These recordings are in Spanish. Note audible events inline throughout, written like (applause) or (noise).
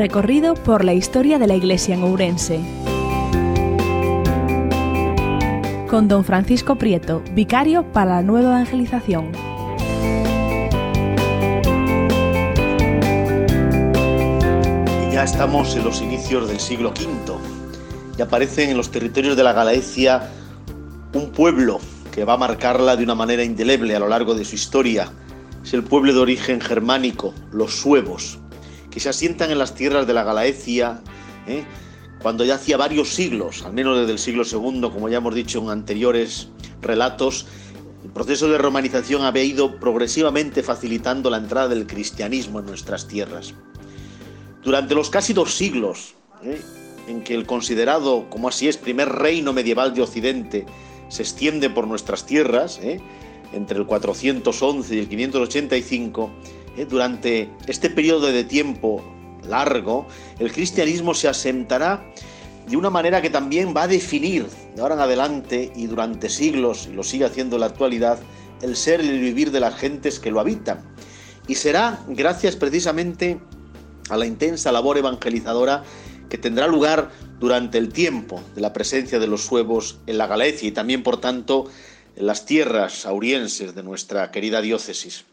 Recorrido por la historia de la Iglesia en. Con don Francisco Prieto, vicario para la nueva evangelización. ya estamos en los inicios del siglo V. Y aparecen en los territorios de la Galaecia un pueblo que va a marcarla de una manera indeleble a lo largo de su historia. Es el pueblo de origen germánico, los suevos, que se asientan en las tierras de la Galaecia, ¿eh? cuando ya hacía varios siglos, al menos desde el siglo II, como ya hemos dicho en anteriores relatos, el proceso de romanización había ido progresivamente facilitando la entrada del cristianismo en nuestras tierras. Durante los casi dos siglos ¿eh? en que el considerado, como así es, primer reino medieval de Occidente se extiende por nuestras tierras, ¿eh? entre el 411 y el 585, ¿eh? Durante este periodo de tiempo largo, el cristianismo se asentará de una manera que también va a definir de ahora en adelante y durante siglos, y lo sigue haciendo en la actualidad, el ser y el vivir de las gentes que lo habitan. Y será gracias precisamente a la intensa labor evangelizadora que tendrá lugar durante el tiempo de la presencia de los suevos en la Galicia y también, por tanto, en las tierras aurienses de nuestra querida diócesis.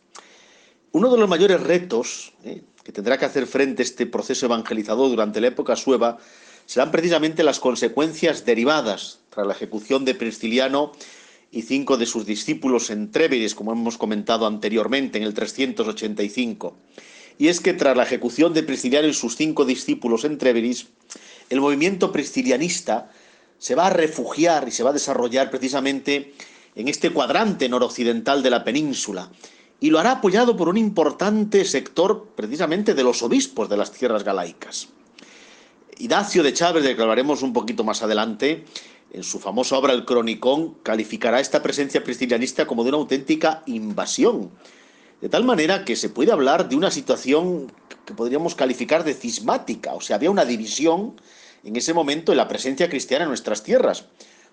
Uno de los mayores retos eh, que tendrá que hacer frente este proceso evangelizador durante la época sueva serán precisamente las consecuencias derivadas tras la ejecución de Prisciliano y cinco de sus discípulos en Tréveres, como hemos comentado anteriormente, en el 385. Y es que tras la ejecución de Prisciliano y sus cinco discípulos en Tréveris, el movimiento priscilianista se va a refugiar y se va a desarrollar precisamente en este cuadrante noroccidental de la península, y lo hará apoyado por un importante sector precisamente de los obispos de las tierras galaicas. Idacio de Chávez, del que hablaremos un poquito más adelante, en su famosa obra El Cronicón, calificará esta presencia priscilianista como de una auténtica invasión de tal manera que se puede hablar de una situación que podríamos calificar de cismática, o sea, había una división en ese momento en la presencia cristiana en nuestras tierras.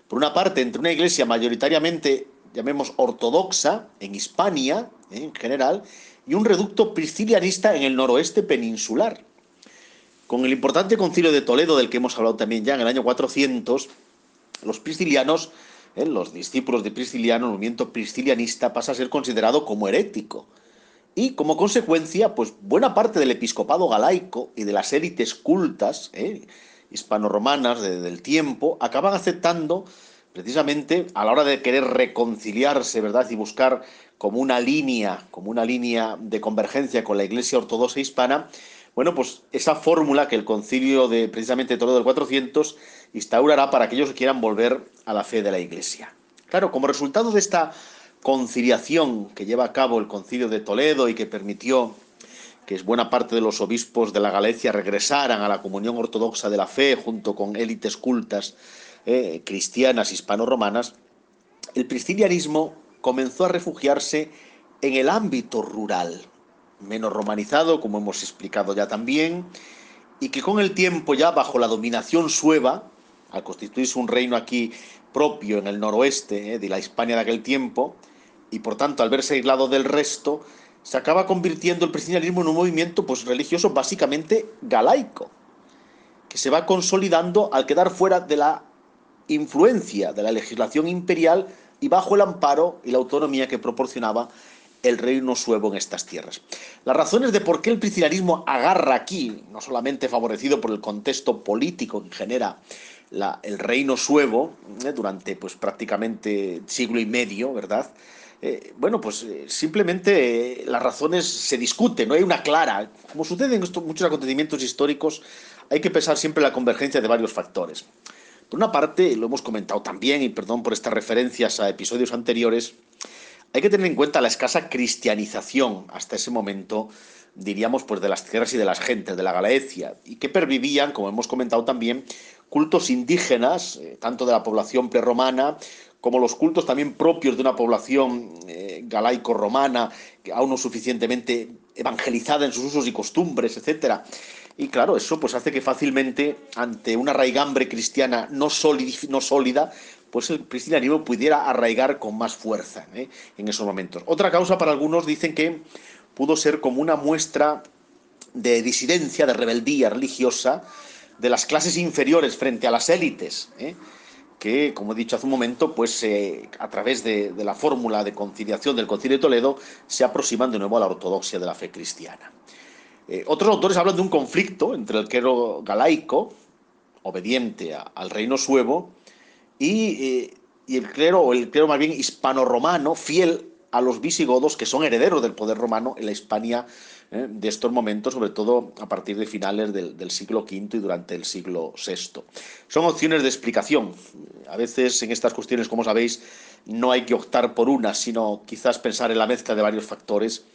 Por una parte, entre una iglesia mayoritariamente, llamemos ortodoxa, en Hispania ¿eh? en general, y un reducto priscilianista en el noroeste peninsular. Con el importante concilio de Toledo, del que hemos hablado también ya en el año 400, los priscilianos ¿eh? los discípulos de Prisciliano, el movimiento priscilianista pasa a ser considerado como herético. Y como consecuencia, pues buena parte del episcopado galaico y de las élites cultas ¿eh? hispano-romanas del tiempo acaban aceptando precisamente a la hora de querer reconciliarse, ¿verdad? Y buscar como una línea, como una línea de convergencia con la Iglesia ortodoxa hispana, bueno, pues esa fórmula que el concilio de precisamente Toledo del 400 instaurará para aquellos que quieran volver a la fe de la Iglesia. Claro, como resultado de esta conciliación que lleva a cabo el concilio de Toledo y que permitió que es buena parte de los obispos de la Galicia regresaran a la comunión ortodoxa de la fe junto con élites cultas eh, cristianas hispano-romanas, el priscilianismo comenzó a refugiarse en el ámbito rural, menos romanizado, como hemos explicado ya también, y que con el tiempo ya bajo la dominación sueva, al constituirse un reino aquí propio en el noroeste eh, de la Hispania de aquel tiempo, y por tanto al verse aislado del resto, se acaba convirtiendo el cristianismo en un movimiento pues, religioso básicamente galaico, que se va consolidando al quedar fuera de la influencia de la legislación imperial y bajo el amparo y la autonomía que proporcionaba el reino suevo en estas tierras. Las razones de por qué el priscilianismo agarra aquí, no solamente favorecido por el contexto político que genera el reino suevo eh, durante pues prácticamente siglo y medio, ¿verdad? Eh, bueno, pues eh, simplemente las razones se discuten, no hay una clara. Como sucede en muchos acontecimientos históricos, hay que pensar siempre la convergencia de varios factores. Por una parte, lo hemos comentado también, y perdón por estas referencias a episodios anteriores, hay que tener en cuenta la escasa cristianización hasta ese momento, diríamos, pues de las tierras y de las gentes de la Galaecia, y que pervivían, como hemos comentado también, cultos indígenas, eh, tanto de la población prerromana como los cultos también propios de una población eh, galaico-romana, aún no suficientemente evangelizada en sus usos y costumbres, etc. Y claro, eso pues hace que fácilmente, ante una raigambre cristiana no, sólida, pues el cristianismo pudiera arraigar con más fuerza ¿eh? en esos momentos. Otra causa para algunos dicen que pudo ser como una muestra de disidencia, de rebeldía religiosa de las clases inferiores frente a las élites, ¿eh? que, como he dicho hace un momento, pues eh, a través de, la fórmula de conciliación del Concilio de Toledo se aproximan de nuevo a la ortodoxia de la fe cristiana. Eh, otros autores hablan de un conflicto entre el clero galaico, obediente al reino suevo, y, y el clero, o el clero más bien hispano-romano, fiel a los visigodos, que son herederos del poder romano en la Hispania ¿eh? de estos momentos, sobre todo a partir de finales del, siglo V y durante el siglo VI. Son opciones de explicación. A veces en estas cuestiones, como sabéis, no hay que optar por una, sino quizás pensar en la mezcla de varios factores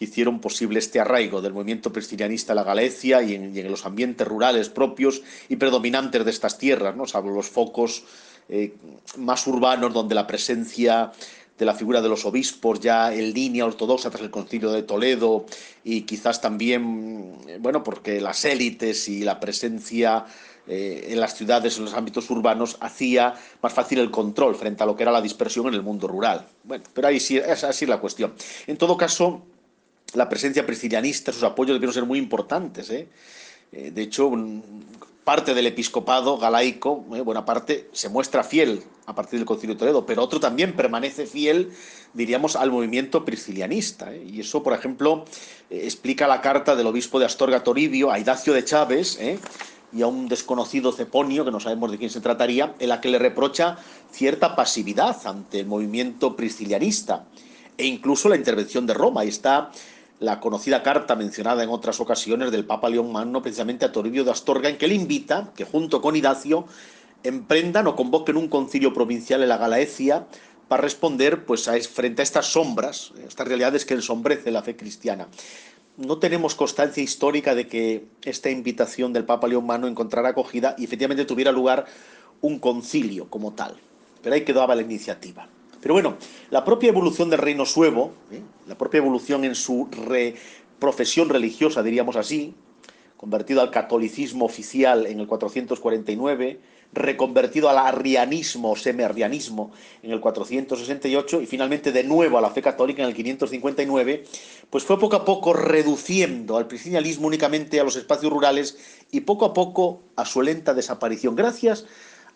hicieron posible este arraigo del movimiento priscilianista a la Galicia y en, los ambientes rurales propios y predominantes de estas tierras, ¿no? salvo los focos eh, más urbanos donde la presencia de la figura de los obispos ya en línea ortodoxa tras el concilio de Toledo y quizás también, bueno, porque las élites y la presencia eh, en las ciudades, en los ámbitos urbanos, hacía más fácil el control frente a lo que era la dispersión en el mundo rural. Bueno, pero ahí sí, es la cuestión. En todo caso, la presencia priscilianista, sus apoyos debieron ser muy importantes. ¿eh? Eh, de hecho, parte del episcopado galaico, eh, buena parte, se muestra fiel a partir del Concilio de Toledo, pero otro también permanece fiel, diríamos, al movimiento priscilianista. Y eso, por ejemplo, explica la carta del obispo de Astorga Toribio a Idacio de Chávez y a un desconocido Ceponio, que no sabemos de quién se trataría, en la que le reprocha cierta pasividad ante el movimiento priscilianista e incluso la intervención de Roma. Y está la conocida carta mencionada en otras ocasiones del Papa León Magno, precisamente a Toribio de Astorga, en que le invita que junto con Idacio emprendan o convoquen un concilio provincial en la Galaecia para responder pues, a, frente a estas sombras, estas realidades que ensombrece la fe cristiana. No tenemos constancia histórica de que esta invitación del Papa León Magno encontrara acogida y efectivamente tuviera lugar un concilio como tal. Pero ahí quedaba la iniciativa. Pero bueno, la propia evolución del reino suevo, ¿eh? la propia evolución en su profesión religiosa, diríamos así, convertido al catolicismo oficial en el 449, reconvertido al arrianismo o semi-arrianismo en el 468 y finalmente de nuevo a la fe católica en el 559, pues fue poco a poco reduciendo al cristianismo únicamente a los espacios rurales y poco a poco a su lenta desaparición, gracias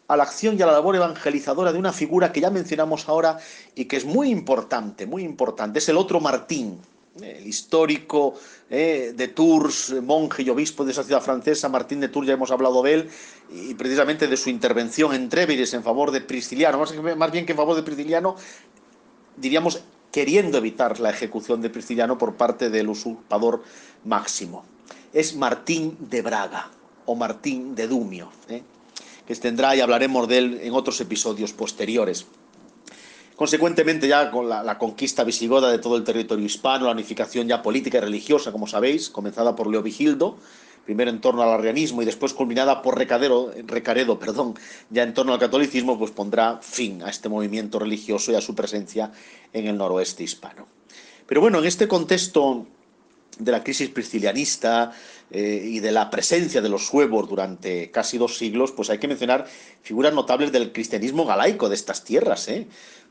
la acción y a la labor evangelizadora de una figura que ya mencionamos ahora y que es muy importante, muy importante. Es el otro Martín, el histórico eh, de Tours, monje y obispo de esa ciudad francesa, Martín de Tours, ya hemos hablado de él, y precisamente de su intervención en Tréveres en favor de Prisciliano, más, bien que en favor de Prisciliano, diríamos queriendo evitar la ejecución de Prisciliano por parte del usurpador Máximo. Es Martín de Braga o Martín de Dumio. ¿eh? Que tendrá y hablaremos de él en otros episodios posteriores. Consecuentemente, ya con la, conquista visigoda de todo el territorio hispano, la unificación ya política y religiosa, como sabéis, comenzada por Leovigildo, primero en torno al arrianismo y después culminada por Recadero, Recaredo, perdón, ya en torno al catolicismo, pues pondrá fin a este movimiento religioso y a su presencia en el noroeste hispano. Pero bueno, en este contexto de la crisis priscilianista eh, y de la presencia de los suevos durante casi dos siglos, pues hay que mencionar figuras notables del cristianismo galaico de estas tierras. ¿eh?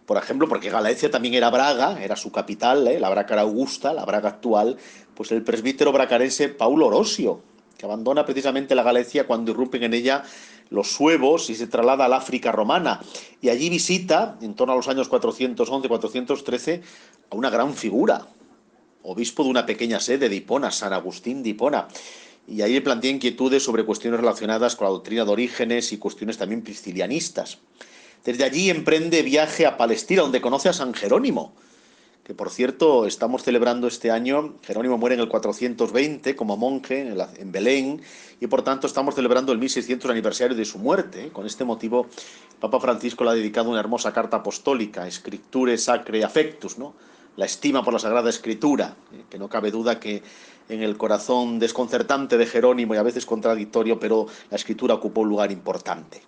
Por ejemplo, porque Galaecia también era Braga, era su capital, ¿eh? la Braga era augusta, la Braga actual, pues el presbítero bracarense Paulo Orosio, que abandona precisamente la Galicia cuando irrumpen en ella los suevos y se traslada al África romana. Y allí visita, en torno a los años 411-413, a una gran figura, obispo de una pequeña sede de Hipona, San Agustín de Hipona. Y ahí plantea inquietudes sobre cuestiones relacionadas con la doctrina de orígenes y cuestiones también priscilianistas. Desde allí emprende viaje a Palestina, donde conoce a San Jerónimo, que por cierto estamos celebrando este año. Jerónimo muere en el 420 como monje en Belén y por tanto estamos celebrando el 1600 aniversario de su muerte. Con este motivo, Papa Francisco le ha dedicado una hermosa carta apostólica, Scripture Sacre Affectus, ¿no? La estima por la Sagrada Escritura, eh, que no cabe duda que en el corazón desconcertante de Jerónimo y a veces contradictorio, pero la Escritura ocupó un lugar importante.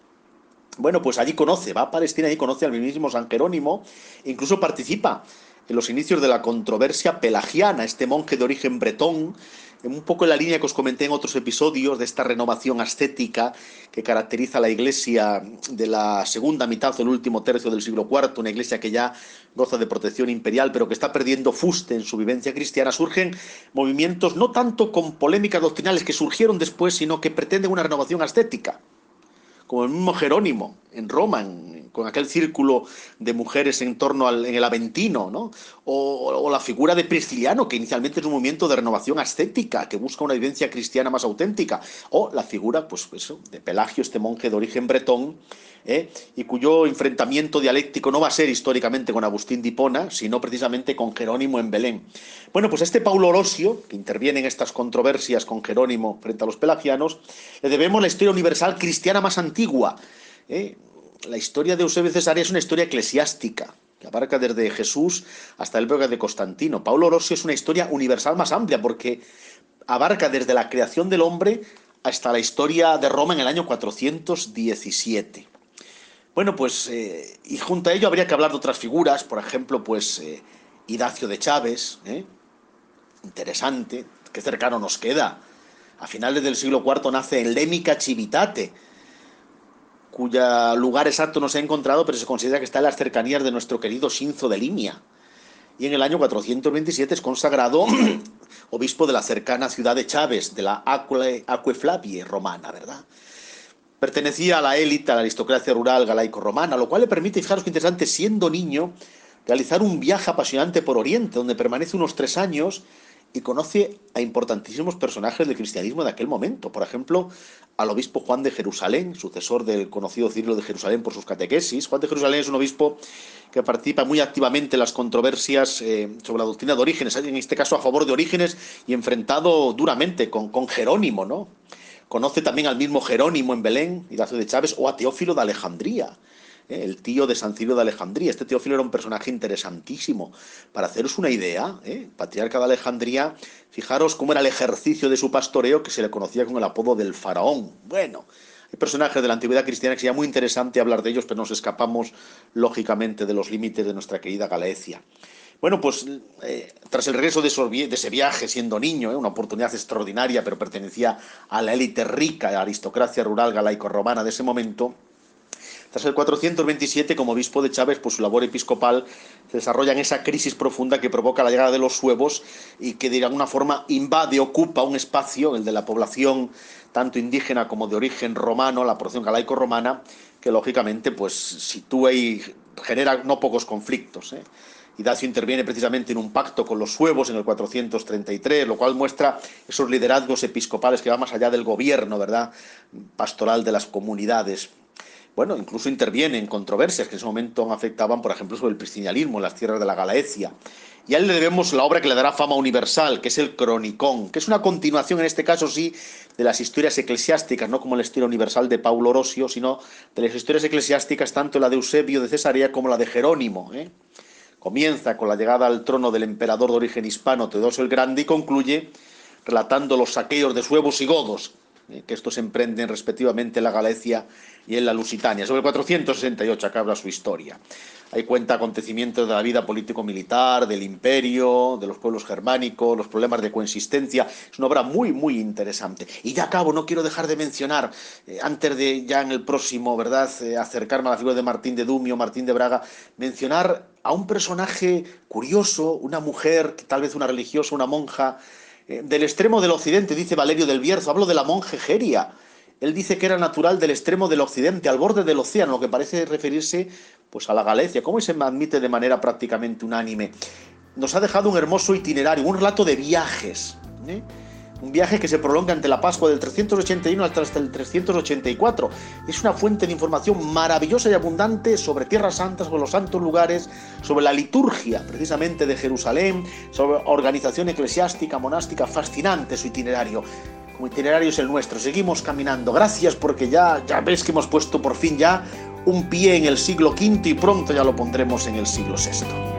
Bueno, pues allí conoce, va a Palestina y conoce al mismo San Jerónimo, incluso participa en los inicios de la controversia pelagiana, este monje de origen bretón, un poco en la línea que os comenté en otros episodios de esta renovación ascética que caracteriza a la iglesia de la segunda mitad o el último tercio del siglo IV, una iglesia que ya goza de protección imperial, pero que está perdiendo fuste en su vivencia cristiana, surgen movimientos no tanto con polémicas doctrinales que surgieron después, sino que pretenden una renovación ascética como el mismo Jerónimo en Roma, con aquel círculo de mujeres en torno al en el Aventino, ¿no? O, la figura de Prisciliano, que inicialmente es un movimiento de renovación ascética, que busca una vivencia cristiana más auténtica, o la figura, pues eso, de Pelagio, este monje de origen bretón, ¿eh? y cuyo enfrentamiento dialéctico no va a ser históricamente con Agustín de Hipona, sino precisamente con Jerónimo en Belén. Bueno, pues este Paulo Orosio, que interviene en estas controversias con Jerónimo frente a los pelagianos, le debemos la historia universal cristiana más antigua. ¿eh? La historia de Eusebio Cesarea es una historia eclesiástica, que abarca desde Jesús hasta el época de Constantino. Paulo Orosio es una historia universal más amplia porque abarca desde la creación del hombre hasta la historia de Roma en el año 417. Bueno, pues, eh, y junto a ello habría que hablar de otras figuras, por ejemplo, pues, eh, Idacio de Chávez, ¿eh? interesante, qué cercano nos queda. A finales del siglo IV nace en Lémica Civitate, cuya lugar exacto no se ha encontrado, pero se considera que está en las cercanías de nuestro querido Sinzo de Limia. Y en el año 427 es consagrado (clears throat) obispo de la cercana ciudad de Chávez, de la Aque, Flavie romana, ¿verdad? Pertenecía a la élite, a la aristocracia rural galaico-romana, lo cual le permite, fijaros qué interesante, siendo niño, realizar un viaje apasionante por Oriente, donde permanece unos tres años y conoce a importantísimos personajes del cristianismo de aquel momento. Por ejemplo, al obispo Juan de Jerusalén, sucesor del conocido Cirilo de Jerusalén por sus catequesis. Juan de Jerusalén es un obispo que participa muy activamente en las controversias eh, sobre la doctrina de Orígenes, en este caso a favor de Orígenes y enfrentado duramente con, con Jerónimo, ¿no? Conoce también al mismo Jerónimo en Belén, Ignacio de Chávez, o a Teófilo de Alejandría, el tío de San Cirilo de Alejandría. Este Teófilo era un personaje interesantísimo. Para haceros una idea, ¿eh? patriarca de Alejandría, fijaros cómo era el ejercicio de su pastoreo que se le conocía con el apodo del faraón. Bueno, hay personajes de la antigüedad cristiana que sería muy interesante hablar de ellos, pero nos escapamos lógicamente de los límites de nuestra querida Galaecia. Bueno, pues eh, tras el regreso de, ese viaje siendo niño, eh, una oportunidad extraordinaria, pero pertenecía a la élite rica, a la aristocracia rural galaico-romana de ese momento, tras el 427, como obispo de Chávez, pues su labor episcopal se desarrolla en esa crisis profunda que provoca la llegada de los suevos y que de alguna forma invade, ocupa un espacio, el de la población tanto indígena como de origen romano, la población galaico-romana, que lógicamente pues sitúa y genera no pocos conflictos. ¿eh? Dacio interviene precisamente en un pacto con los suevos en el 433, lo cual muestra esos liderazgos episcopales que van más allá del gobierno, ¿verdad? Pastoral de las comunidades. Bueno, incluso interviene en controversias que en ese momento afectaban, por ejemplo, sobre el priscilianismo en las tierras de la Galaecia. Y a él le debemos la obra que le dará fama universal, que es el Cronicón, que es una continuación, en este caso sí, de las historias eclesiásticas, no como el estilo universal de Paulo Orosio, sino de las historias eclesiásticas, tanto la de Eusebio de Cesarea como la de Jerónimo. ¿eh? Comienza con la llegada al trono del emperador de origen hispano Teodosio el Grande y concluye relatando los saqueos de suevos y godos que estos emprenden respectivamente en la Galicia y en la Lusitania. Sobre el 468 acaba su historia. Ahí cuenta acontecimientos de la vida político-militar, del imperio, de los pueblos germánicos, los problemas de coexistencia. Es una obra muy, muy interesante. Y ya acabo, no quiero dejar de mencionar, eh, antes de ya en el próximo, ¿verdad?, eh, acercarme a la figura de Martín de Dumio, Martín de Braga, mencionar a un personaje curioso, una mujer, tal vez una religiosa, una monja, eh, del extremo del occidente, dice Valerio del Bierzo, hablo de la monje Geria. Él dice que era natural del extremo del occidente, al borde del océano, lo que parece referirse pues, a la Galicia, como se admite de manera prácticamente unánime. Nos ha dejado un hermoso itinerario, un relato de viajes. ¿eh? Un viaje que se prolonga entre la Pascua del 381 hasta el 384. Es una fuente de información maravillosa y abundante sobre Tierras Santas, sobre los santos lugares, sobre la liturgia precisamente de Jerusalén, sobre organización eclesiástica, monástica, fascinante su itinerario. Como itinerario es el nuestro, seguimos caminando. Gracias porque ya, ya ves que hemos puesto por fin ya un pie en el siglo V y pronto ya lo pondremos en el siglo VI.